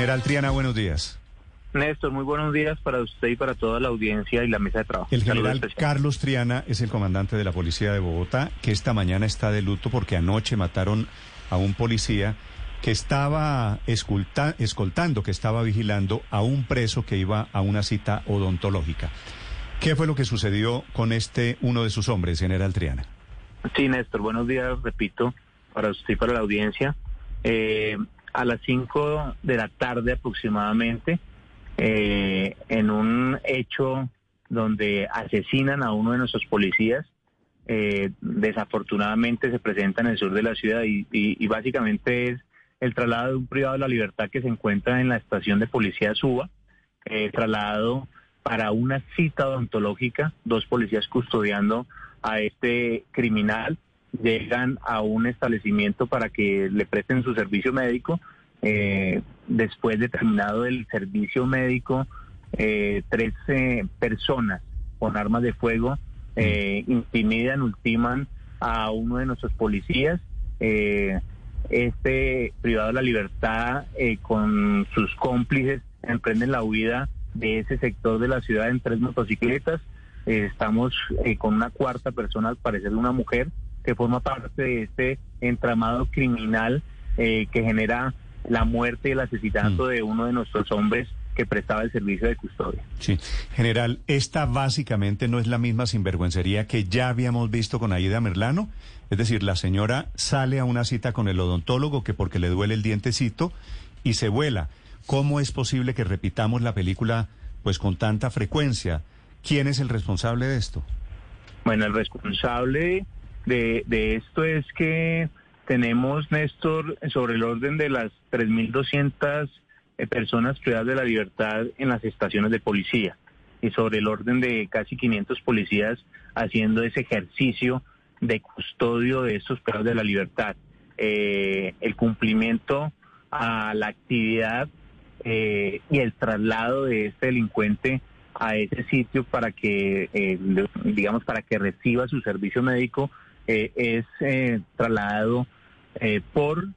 General Triana, buenos días. Néstor, muy buenos días para usted y para toda la audiencia y la mesa de trabajo. El general. Carlos Triana es el comandante de la policía de Bogotá, que esta mañana está de luto porque anoche mataron a un policía que estaba escolta- escoltando, que estaba vigilando a un preso que iba a una cita odontológica. ¿Qué fue lo que sucedió con este uno de sus hombres, general Triana? Sí, Néstor, buenos días, repito, para usted y para la audiencia. Eh, a las 5 de la tarde aproximadamente, eh, en un hecho donde asesinan a uno de nuestros policías, eh, desafortunadamente se presenta en el sur de la ciudad y, básicamente es el traslado de un privado de la libertad que se encuentra en la estación de policía Suba, eh, trasladado para una cita odontológica, dos policías custodiando a este criminal, llegan a un establecimiento para que le presten su servicio médico. Eh, después de terminado el servicio médico, eh, tres personas con armas de fuego eh, intimidan, ultiman a uno de nuestros policías. Eh, este privado de la libertad eh, con sus cómplices emprenden la huida de ese sector de la ciudad en tres motocicletas. Eh, estamos con una cuarta persona, al parecer una mujer, que forma parte de este entramado criminal eh, que genera la muerte y el asesinato Mm. de uno de nuestros hombres que prestaba el servicio de custodia. Sí, general, esta básicamente no es la misma sinvergüencería que ya habíamos visto con Aida Merlano. Es decir, la señora sale a una cita con el odontólogo que porque le duele el dientecito y se vuela. ¿Cómo es posible que repitamos la película pues con tanta frecuencia? ¿Quién es el responsable de esto? Bueno, el responsable de, de esto es que tenemos, Néstor, sobre el orden de las 3.200 eh, personas privadas de la libertad en las estaciones de policía y sobre el orden de casi 500 policías haciendo ese ejercicio de custodio de estos privados de la libertad. Eh, el cumplimiento a la actividad eh, y el traslado de este delincuente a ese sitio para que, eh, digamos, para que reciba su servicio médico eh, es eh, trasladado eh, por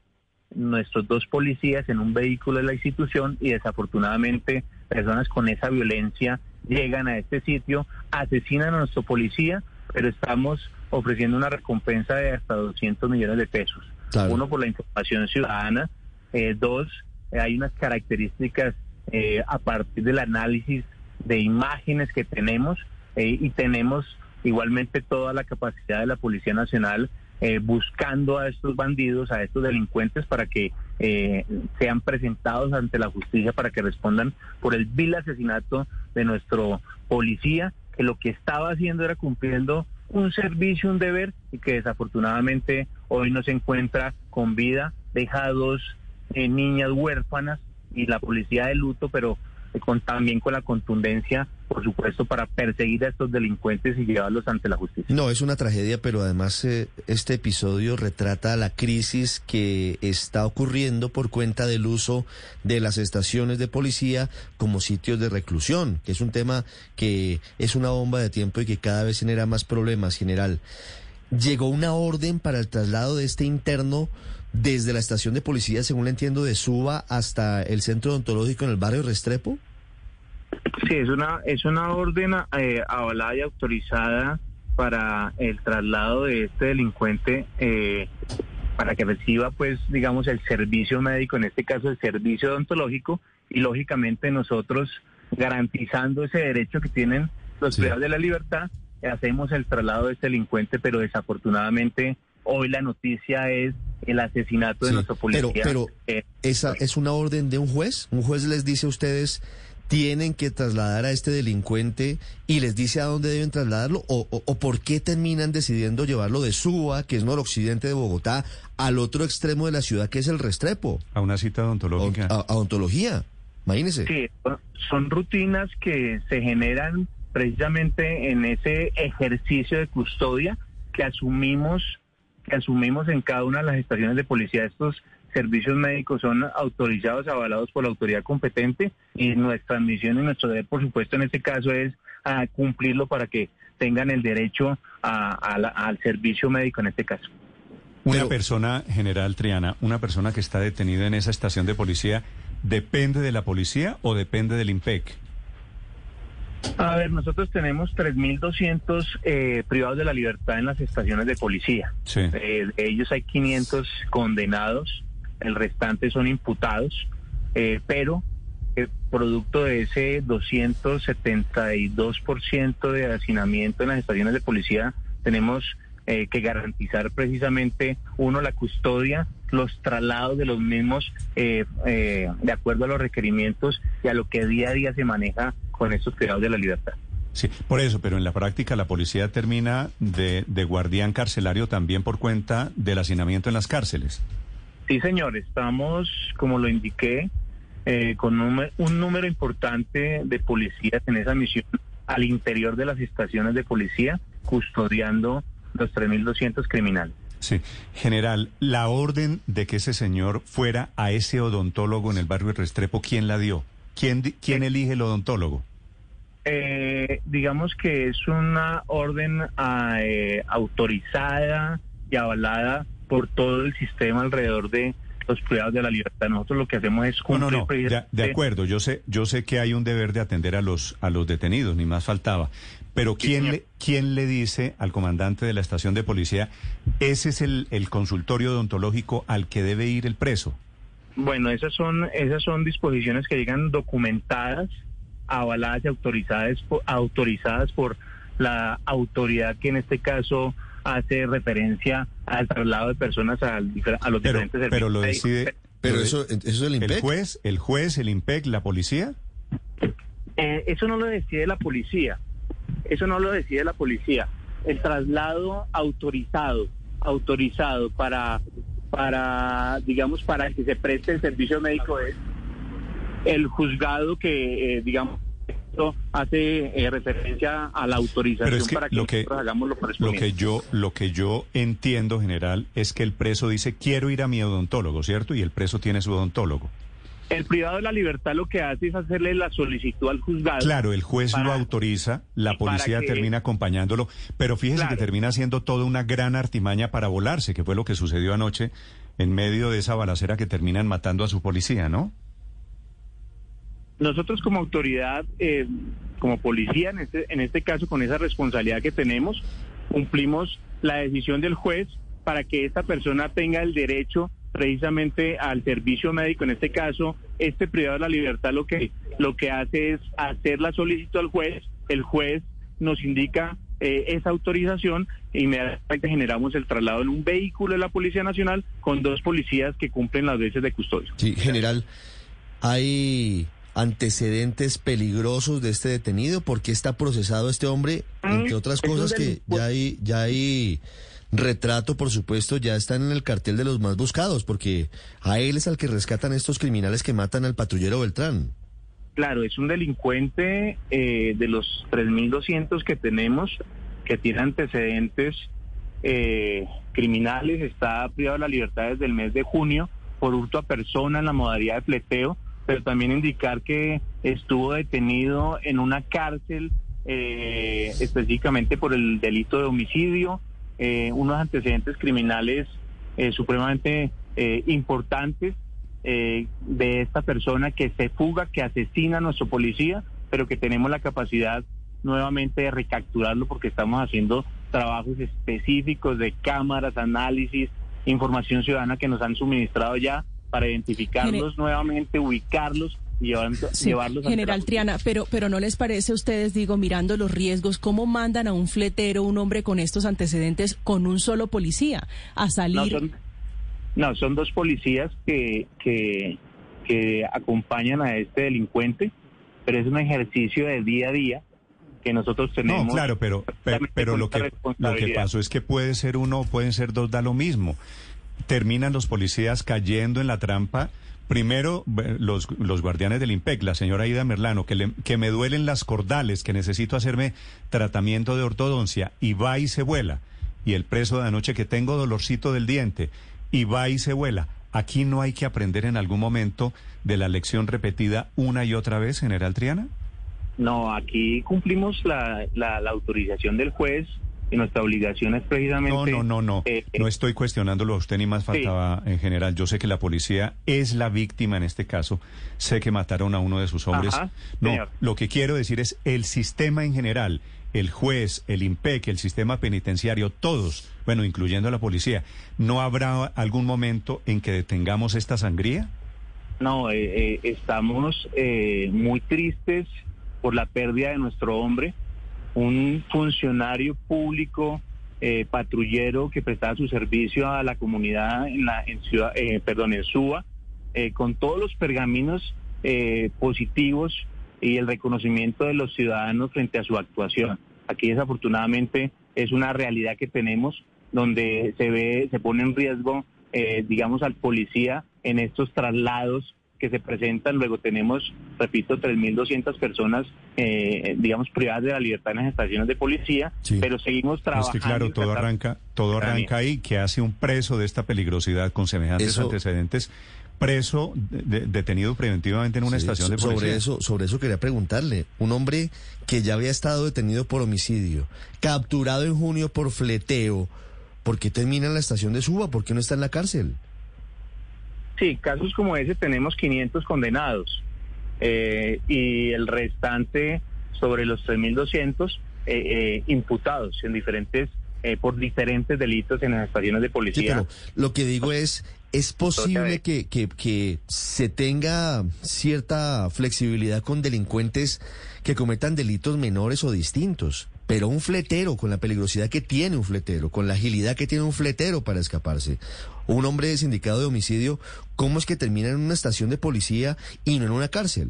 nuestros dos policías en un vehículo de la institución y desafortunadamente personas con esa violencia llegan a este sitio, asesinan a nuestro policía, pero estamos ofreciendo una recompensa de hasta 200 millones de pesos. Claro. Uno por la información ciudadana, eh, dos, eh, hay unas características eh, a partir del análisis de imágenes que tenemos eh, y tenemos igualmente toda la capacidad de la Policía Nacional eh, buscando a estos bandidos, a estos delincuentes para que eh, sean presentados ante la justicia para que respondan por el vil asesinato de nuestro policía, que lo que estaba haciendo era cumpliendo un servicio, un deber y que desafortunadamente hoy no se encuentra con vida, deja a dos eh, niñas huérfanas y la policía de luto, pero eh, con, también con la contundencia, por supuesto, para perseguir a estos delincuentes y llevarlos ante la justicia. No, es una tragedia, pero además eh, este episodio retrata la crisis que está ocurriendo por cuenta del uso de las estaciones de policía como sitios de reclusión, que es un tema que es una bomba de tiempo y que cada vez genera más problemas, general. ¿Llegó una orden para el traslado de este interno desde la estación de policía, según le entiendo, de Suba hasta el centro odontológico en el barrio Restrepo? Sí, es una, es una orden eh, avalada y autorizada para el traslado de este delincuente eh, para que reciba, pues, digamos, el servicio médico, en este caso el servicio odontológico, y lógicamente nosotros garantizando ese derecho que tienen los Sí. privados de la libertad, hacemos el traslado de este delincuente, pero desafortunadamente hoy la noticia es el asesinato de nuestro policía. pero- pero- eh, Esa es una orden de un juez. Un juez les dice a ustedes tienen que trasladar a este delincuente y les dice a dónde deben trasladarlo o, o- o por qué terminan decidiendo llevarlo de Suba, que es noroccidente de Bogotá, al otro extremo de la ciudad que es el Restrepo, A una cita odontológica. a- a odontología. Imagínese. Sí, son rutinas que se generan precisamente en ese ejercicio de custodia que asumimos que asumimos en cada una de las estaciones de policía. Estos servicios médicos son autorizados, avalados por la autoridad competente y nuestra misión y nuestro deber, por supuesto, en este caso es a cumplirlo para que tengan el derecho a- a la- al servicio médico en este caso. Una Pero- persona, general Triana, una persona que está detenida en esa estación de policía, ¿depende de la policía o depende del IMPEC? A ver, nosotros tenemos 3.200 eh, privados de la libertad en las estaciones de policía. Sí. Eh, ellos hay 500 condenados, el restante son imputados, eh, pero producto de ese 272% de hacinamiento en las estaciones de policía, tenemos eh, que garantizar precisamente, uno, la custodia, los traslados de los mismos eh, eh, de acuerdo a los requerimientos y a lo que día a día se maneja con estos privados de la libertad. Sí, por eso, pero en la práctica la policía termina de, de guardián carcelario también por cuenta del hacinamiento en las cárceles. Sí, señor, estamos, como lo indiqué, eh, con un, un número importante de policías en esa misión al interior de las estaciones de policía, custodiando los 3.200 criminales. Sí, general, la orden de que ese señor fuera a ese odontólogo en el barrio de Restrepo, ¿quién la dio? ¿Quién, quién elige el odontólogo? Eh, digamos que es una orden ah, eh, autorizada y avalada por todo el sistema alrededor de los privados de la libertad. Nosotros lo que hacemos es cumplir no, no, de, acuerdo, yo sé, yo sé que hay un deber de atender a los, a los detenidos, ni más faltaba. Pero ¿quién, le, ¿quién le dice al comandante de la estación de policía, ese es el, el consultorio odontológico al que debe ir el preso? Bueno, esas son esas son disposiciones que llegan documentadas, avaladas y autorizadas por, autorizadas por la autoridad que en este caso hace referencia al traslado de personas al a los Pero, diferentes pero lo servicios. decide... Pero eso, eso es el ¿El IMPEC. juez, el juez, el IMPEC, la policía? Eh, eso no lo decide la policía. Eso no lo decide la policía. El traslado autorizado, autorizado para, para, digamos, para que se preste el servicio médico es el juzgado que, eh, digamos, hace eh, referencia a la autorización Pero es que para que, lo que- nosotros hagamos lo Lo que yo, lo que yo entiendo, general, es que el preso dice quiero ir a mi odontólogo, ¿cierto? Y el preso tiene su odontólogo. El privado de la libertad lo que hace es hacerle la solicitud al juzgado. Claro, el juez Para- lo autoriza, la policía que- termina acompañándolo, pero fíjese Claro. que termina siendo toda una gran artimaña para volarse, que fue lo que sucedió anoche en medio de esa balacera que terminan matando a su policía, ¿no? Nosotros como autoridad, eh, como policía, en este, en este caso con esa responsabilidad que tenemos, cumplimos la decisión del juez para que esta persona tenga el derecho precisamente al servicio médico. En este caso, este privado de la libertad lo que, lo que hace es hacer la solicitud al juez, el juez nos indica eh, esa autorización e inmediatamente generamos el traslado en un vehículo de la Policía Nacional con dos policías que cumplen las veces de custodia. Sí, general, ¿hay antecedentes peligrosos de este detenido? ¿Por qué está procesado este hombre? Entre otras cosas que ya hay, ya hay retrato, por supuesto, ya están en el cartel de los más buscados, porque a él es al que rescatan estos criminales que matan al patrullero Beltrán. Claro, es un delincuente eh, de los 3.200 que tenemos, que tiene antecedentes eh, criminales, está privado de la libertad desde el mes de junio por hurto a persona en la modalidad de pleteo, pero también indicar que estuvo detenido en una cárcel eh, específicamente por el delito de homicidio, eh, unos antecedentes criminales eh, supremamente eh, importantes eh, de esta persona que se fuga, que asesina a nuestro policía, pero que tenemos la capacidad nuevamente de recapturarlo porque estamos haciendo trabajos específicos de cámaras, análisis, información ciudadana que nos han suministrado ya para identificarlos nuevamente, ubicarlos y llevar- Sí, llevarlos General. Triana, pero, pero ¿no les parece a ustedes, digo, mirando los riesgos, cómo mandan a un fletero, un hombre con estos antecedentes, con un solo policía, a No, salir? son, no, son dos policías que, que, que acompañan a este delincuente, pero es un ejercicio de día a día que nosotros tenemos. No, claro, pero, pero, pero lo, que, lo que pasó es que puede ser uno o pueden ser dos, da lo mismo. Terminan los policías cayendo en la trampa. Primero, los, los guardianes del IMPEC, la señora Ida Merlano, que, le- que me duelen las cordales, que necesito hacerme tratamiento de ortodoncia, y va y se vuela. Y el preso de anoche que tengo dolorcito del diente, y va y se vuela. Aquí no hay que aprender en algún momento de la lección repetida una y otra vez, general Triana. No, aquí cumplimos la, la autorización del juez y nuestra obligación es precisamente... No, no, no, no. eh, no estoy cuestionándolo a usted ni más faltaba en general. Yo sé que la policía es la víctima en este caso. Sé que mataron a uno de sus hombres. Ajá, no, señor. lo que quiero decir es el sistema en general, el juez, el IMPEC, el sistema penitenciario, todos, bueno, incluyendo a la policía. ¿No habrá algún momento en que detengamos esta sangría? No, eh, eh, estamos eh, muy tristes por la pérdida de nuestro hombre, un funcionario público eh, patrullero que prestaba su servicio a la comunidad en la en ciudad, eh, perdón, en Suba, eh, con todos los pergaminos eh, positivos y el reconocimiento de los ciudadanos frente a su actuación. Aquí desafortunadamente es una realidad que tenemos donde se ve, se pone en riesgo, eh, digamos, al policía en estos traslados que se presentan. Luego tenemos, repito, 3.200 personas, eh, digamos, privadas de la libertad en las estaciones de policía, Sí. pero seguimos Es trabajando. que claro, todo arranca, todo arranca ahí, que hace un preso de esta peligrosidad con semejantes Eso- antecedentes, preso, de- de- detenido preventivamente en una Sí, estación de policía. Sobre eso, sobre eso quería preguntarle. Un hombre que ya había estado detenido por homicidio, capturado en junio por fleteo, ¿por qué termina en la estación de Suba? ¿Por qué no está en la cárcel? Sí, casos como ese tenemos 500 condenados eh, y el restante sobre los 3.200 eh, eh, imputados en diferentes eh, por diferentes delitos en las estaciones de Sí, policía. pero lo que digo es, ¿es posible que, que, que se tenga cierta flexibilidad con delincuentes que cometan delitos menores o distintos? Pero un fletero, con la peligrosidad que tiene un fletero, con la agilidad que tiene un fletero para escaparse, un hombre sindicado de homicidio, ¿cómo es que termina en una estación de policía y no en una cárcel?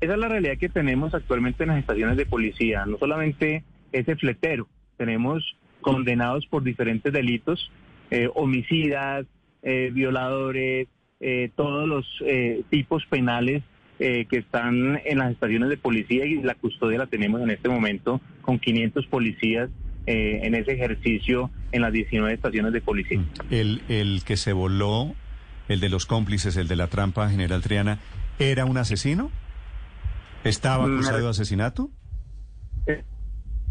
Esa es la realidad que tenemos actualmente en las estaciones de policía. No solamente ese fletero, tenemos condenados por diferentes delitos, eh, homicidas, eh, violadores, eh, todos los eh, tipos penales eh, que están en las estaciones de policía y la custodia la tenemos en este momento con 500 policías eh, en ese ejercicio en las 19 estaciones de policía. El, el que se voló, el de los cómplices, el de la trampa, General Triana, ¿era un asesino? ¿Estaba Mm, acusado de asesinato? ¿Es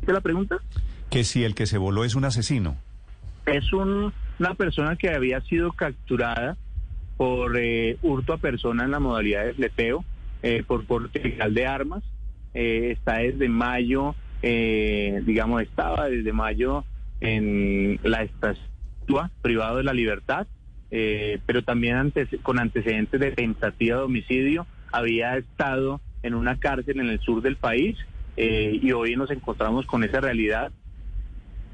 la pregunta? Que si el que se voló es un asesino. Es un- una persona que había sido capturada por eh, hurto a persona en la modalidad de fleteo, eh, por porte ilegal de armas. Eh, está desde mayo, eh, digamos, estaba desde mayo en la estatua privado de la libertad, eh, pero también con antecedentes de tentativa de homicidio. Había estado en una cárcel en el sur del país eh, y hoy nos encontramos con esa realidad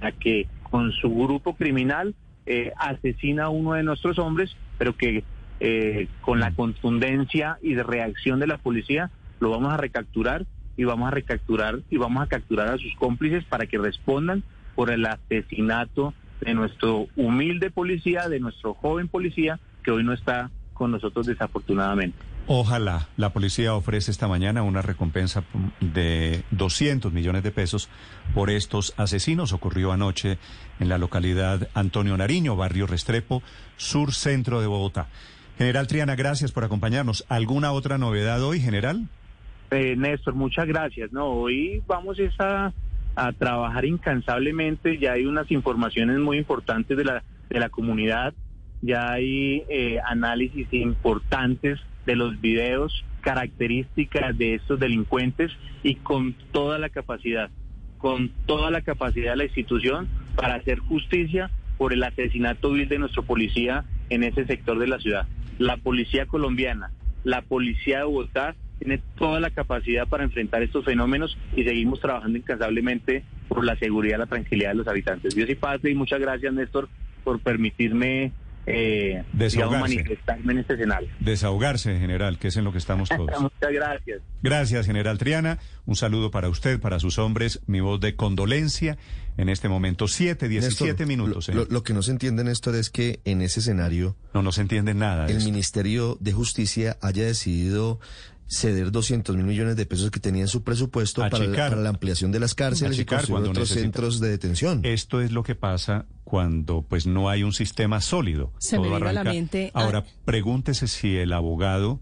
a que con su grupo criminal eh, asesina a uno de nuestros hombres, pero que eh, con la contundencia y de reacción de la policía lo vamos a recapturar y vamos a recapturar y vamos a capturar a sus cómplices para que respondan por el asesinato de nuestro humilde policía, de nuestro joven policía que hoy no está con nosotros desafortunadamente. Ojalá la policía ofrece esta mañana una recompensa de 200 millones de pesos por estos asesinos. Ocurrió anoche en la localidad Antonio Nariño, barrio Restrepo, sur centro de Bogotá. General Triana, gracias por acompañarnos. ¿Alguna otra novedad hoy, general? Eh, Néstor, muchas gracias. No, hoy vamos a trabajar incansablemente. Ya hay unas informaciones muy importantes de la, de la comunidad. Ya hay eh, análisis importantes de los videos, características de estos delincuentes y con toda la capacidad, con toda la capacidad de la institución para hacer justicia por el asesinato vil de nuestro policía en ese sector de la ciudad. La policía colombiana, la policía de Bogotá tiene toda la capacidad para enfrentar estos fenómenos y seguimos trabajando incansablemente por la seguridad y la tranquilidad de los habitantes. Dios y paz y muchas gracias Néstor por permitirme eh, digamos, manifestarme en este escenario. Desahogarse, general, que es en lo que estamos todos. muchas gracias. Gracias, general Triana. Un saludo para usted, para sus hombres. Mi voz de condolencia en este momento. Siete, diecisiete Néstor, minutos. Lo, ¿eh? lo- lo que no se entiende, Néstor, es que en ese escenario No, no se entiende nada. el esto. Ministerio de Justicia haya decidido ceder 200 mil millones de pesos que tenía en su presupuesto para la, Achicar. para la ampliación de las cárceles y construir otros necesita. centros de detención. Esto es lo que pasa cuando pues no hay un sistema sólido. Se me Todo vino a la arranca. mente- ah. Ahora, pregúntese si el abogado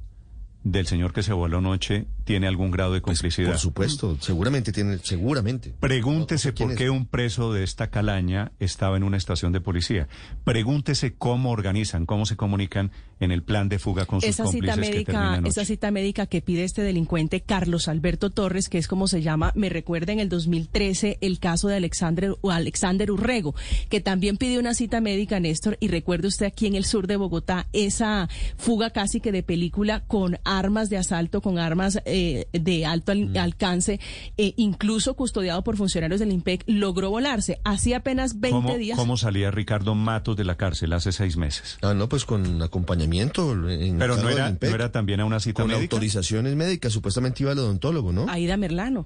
del señor que se voló anoche tiene algún grado de Pues, complicidad. por supuesto, seguramente tiene, seguramente. Pregúntese No, no sé quién por qué es. un preso de esta calaña estaba en una estación de policía. Pregúntese cómo organizan, cómo se comunican en el plan de fuga con sus esa cita cómplices termina médica, esa cita médica que pide este delincuente Carlos Alberto Torres, que es como se llama, me recuerda en el 2013 el caso de Alexander, o Alexander Urrego, que también pidió una cita médica, Néstor, y recuerde usted aquí en el sur de Bogotá esa fuga casi que de película con armas de asalto, con armas eh, de alto al- Mm. alcance, eh, incluso custodiado por funcionarios del IMPEC, logró volarse. Hacía apenas 20 ¿Cómo, días. cómo salía Ricardo Matos de la cárcel hace seis meses? Ah, no, pues con acompañamiento. En Pero no era, IMPEC, no era también a una cita Con médica. autorizaciones médicas, supuestamente iba al odontólogo, ¿no? Aida Merlano.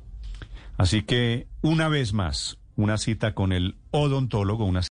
Así que, una vez más, una cita con el odontólogo, una